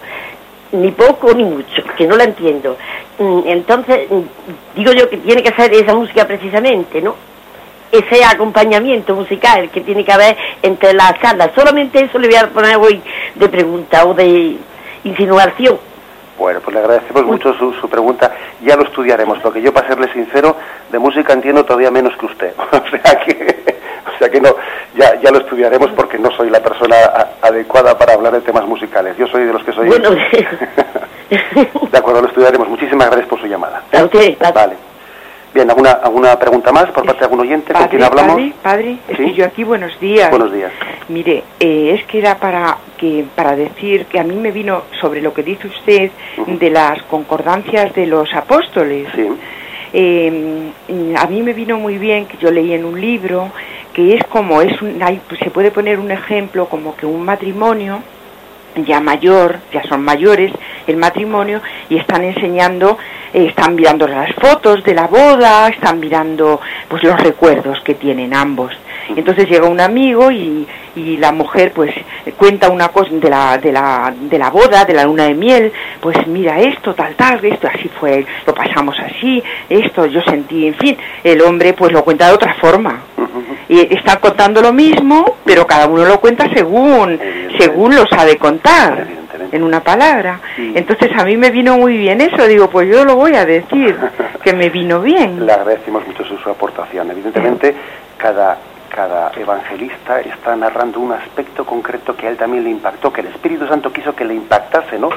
ni poco ni mucho, que no la entiendo. Entonces, digo yo que tiene que ser esa música precisamente, ¿no? Ese acompañamiento musical que tiene que haber entre las charlas. Solamente eso le voy a poner hoy de pregunta o de insinuación. Bueno, pues le agradecemos mucho su, su pregunta. Ya lo estudiaremos, porque yo, para serle sincero, de música entiendo todavía menos que usted. O sea que, o sea que no, ya, ya lo estudiaremos porque no soy la persona a- adecuada para hablar de temas musicales. Yo soy de los que soy... Bueno, de acuerdo, lo estudiaremos. Muchísimas gracias por su llamada. a usted, padre. Vale. Bien, ¿alguna, ¿alguna pregunta más por parte de algún oyente con quien hablamos? padre, padre, ¿Sí? estoy yo aquí, buenos días. Buenos días. Mire, eh, es que era para que para decir que a mí me vino sobre lo que dice usted de las concordancias de los apóstoles. Sí. Eh, mm, a mí me vino muy bien que yo leí en un libro que es como es un, hay- se puede poner un ejemplo como que un matrimonio ya mayor, ya son mayores el matrimonio y están enseñando, eh, están mirando las fotos de la boda, están mirando pues los recuerdos que tienen ambos. Entonces llega un amigo y, y la mujer pues cuenta una cosa de la, de, la, de la boda, de la luna de miel, pues mira esto, tal, tal, esto, así fue, lo pasamos así, esto, yo sentí, en fin, el hombre pues lo cuenta de otra forma. Y está contando lo mismo, pero cada uno lo cuenta según, según lo sabe contar. En una palabra. Sí. Entonces a mí me vino muy bien eso, digo, pues yo lo voy a decir, que me vino bien. Le agradecemos mucho su, su aportación. Evidentemente, cada, cada evangelista está narrando un aspecto concreto que a él también le impactó, que el Espíritu Santo quiso que le impactase, ¿no?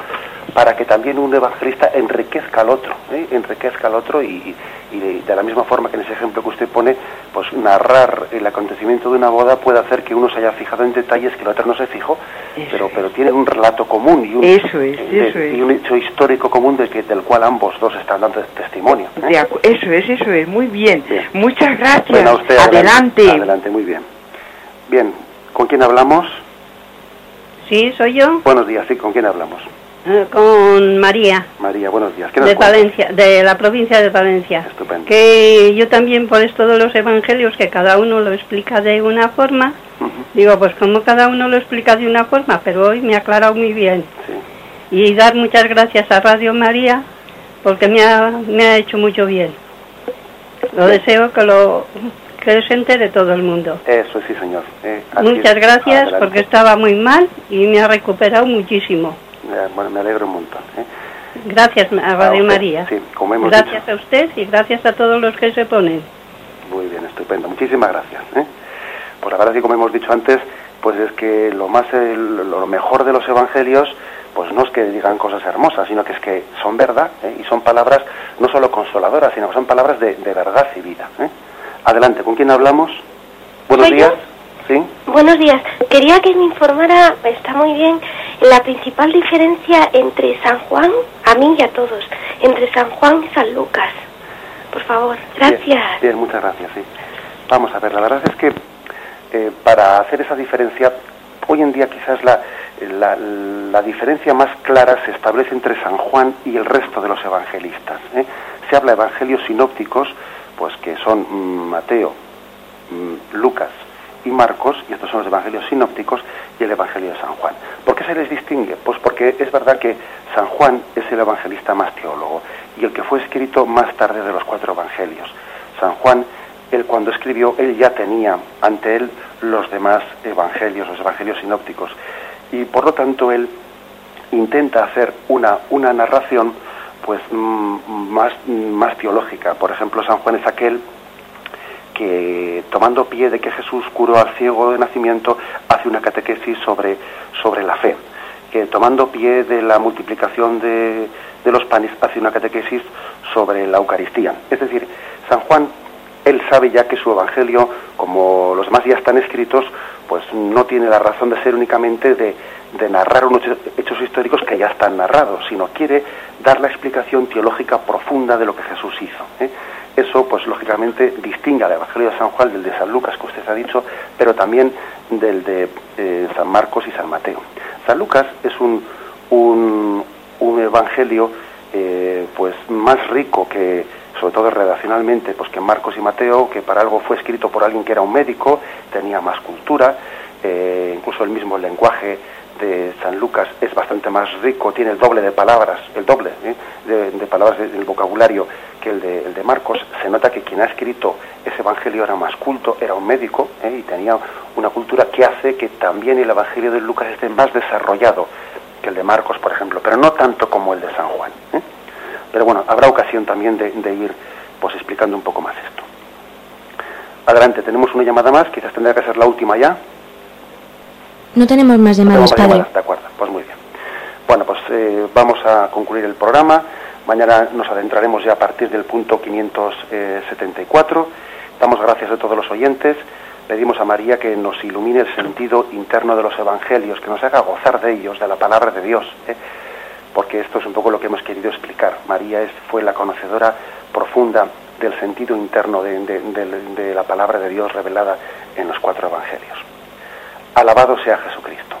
Para que también un evangelista enriquezca al otro, ¿eh? enriquezca al otro y, y de, de la misma forma que en ese ejemplo que usted pone, pues narrar el acontecimiento de una boda puede hacer que uno se haya fijado en detalles que el otro no se fijó, Eso pero, es. pero tiene un relato común y un, Eso es, de- eso es. y un hecho histórico común de que, del cual ambos dos están dando testimonio. ¿eh? De eso es, eso es, muy bien. Bien. Muchas gracias. Bueno, usted, adelante. Adelante, muy bien. Bien, ¿con quién hablamos? Sí, soy yo, Buenos días, sí, ¿con quién hablamos? eh, con María, María, buenos días. ¿Qué nos de cuentas? Valencia, de la provincia de Valencia. Estupendo. Que yo también por esto de los evangelios, que cada uno lo explica de una forma, digo, pues como cada uno lo explica de una forma, pero hoy me ha aclarado muy bien. sí. Y dar muchas gracias a Radio María, porque me ha, me ha hecho mucho bien. Lo deseo que lo que se entere todo el mundo. Eso, sí, señor. Eh, Muchas gracias, Adelante. porque estaba muy mal y me ha recuperado muchísimo. Eh, bueno, me alegro un montón. ¿eh? Gracias a Radio María. sí, como hemos gracias dicho. a usted y gracias a todos los que se ponen. Muy bien, estupendo. Muchísimas gracias. Pues la verdad es que, como hemos dicho antes, pues es que lo más, eh, lo mejor de los evangelios, pues no es que digan cosas hermosas, sino que es que son verdad ¿eh? y son palabras no solo consoladoras, sino que son palabras de, de verdad y vida. ¿eh? Adelante, ¿con quién hablamos? Buenos ¿Soy días. yo? ¿Sí? Buenos días. Quería que me informara, está muy bien, la principal diferencia entre San Juan, a mí y a todos, entre San Juan y San Lucas. Por favor, gracias. Bien, bien, muchas gracias, sí. Vamos a ver, la verdad es que eh, para hacer esa diferencia, hoy en día quizás la, la, la diferencia más clara se establece entre San Juan y el resto de los evangelistas. ¿eh? Se habla de evangelios sinópticos, pues que son mm, Mateo, mm, Lucas y Marcos, y estos son los evangelios sinópticos y el evangelio de San Juan. ¿Por qué se les distingue? Pues porque es verdad que San Juan es el evangelista más teólogo y el que fue escrito más tarde de los cuatro evangelios. San Juan, él cuando escribió, él ya tenía ante él los demás evangelios, los evangelios sinópticos, y por lo tanto él intenta hacer una, una narración pues mm, más, más teológica. Por ejemplo, San Juan es aquel que tomando pie de que Jesús curó al ciego de nacimiento, hace una catequesis sobre, sobre la fe. que tomando pie de la multiplicación de, de los panes hace una catequesis sobre la Eucaristía. Es decir, San Juan, él sabe ya que su Evangelio, como los demás ya están escritos, pues no tiene la razón de ser únicamente de, narrar unos hechos históricos que ya están narrados, sino quiere dar la explicación teológica profunda de lo que Jesús hizo. ¿eh? Eso, pues lógicamente, distingue al Evangelio de San Juan del de San Lucas, que usted ha dicho, pero también del de eh, San Marcos y San Mateo. San Lucas es un, un, un evangelio eh, pues más rico que, sobre todo redaccionalmente, pues que Marcos y Mateo, que para algo fue escrito por alguien que era un médico, tenía más cultura, eh, incluso el mismo lenguaje de San Lucas es bastante más rico, tiene el doble de palabras, el doble ¿eh? de, palabras del vocabulario que el de, el de, Marcos. Se nota que quien ha escrito ese evangelio era más culto, era un médico ¿eh? y tenía una cultura que hace que también el evangelio de Lucas esté más desarrollado que el de Marcos, por ejemplo, pero no tanto como el de San Juan. Pero bueno, habrá ocasión también de, de ir pues explicando un poco más esto. Adelante, tenemos una llamada más, quizás tendrá que ser la última ya. No tenemos más llamadas, no padre. Llamadas, de acuerdo, pues muy bien. Bueno, pues eh, vamos a concluir el programa. Mañana nos adentraremos ya a partir del punto 574. Damos gracias a todos los oyentes. Pedimos a María que nos ilumine el sentido interno de los evangelios, que nos haga gozar de ellos, de la palabra de Dios. ¿eh? Porque esto es un poco lo que hemos querido explicar. María es, fue la conocedora profunda del sentido interno de, de, la palabra de Dios revelada en los cuatro evangelios. Alabado sea Jesucristo.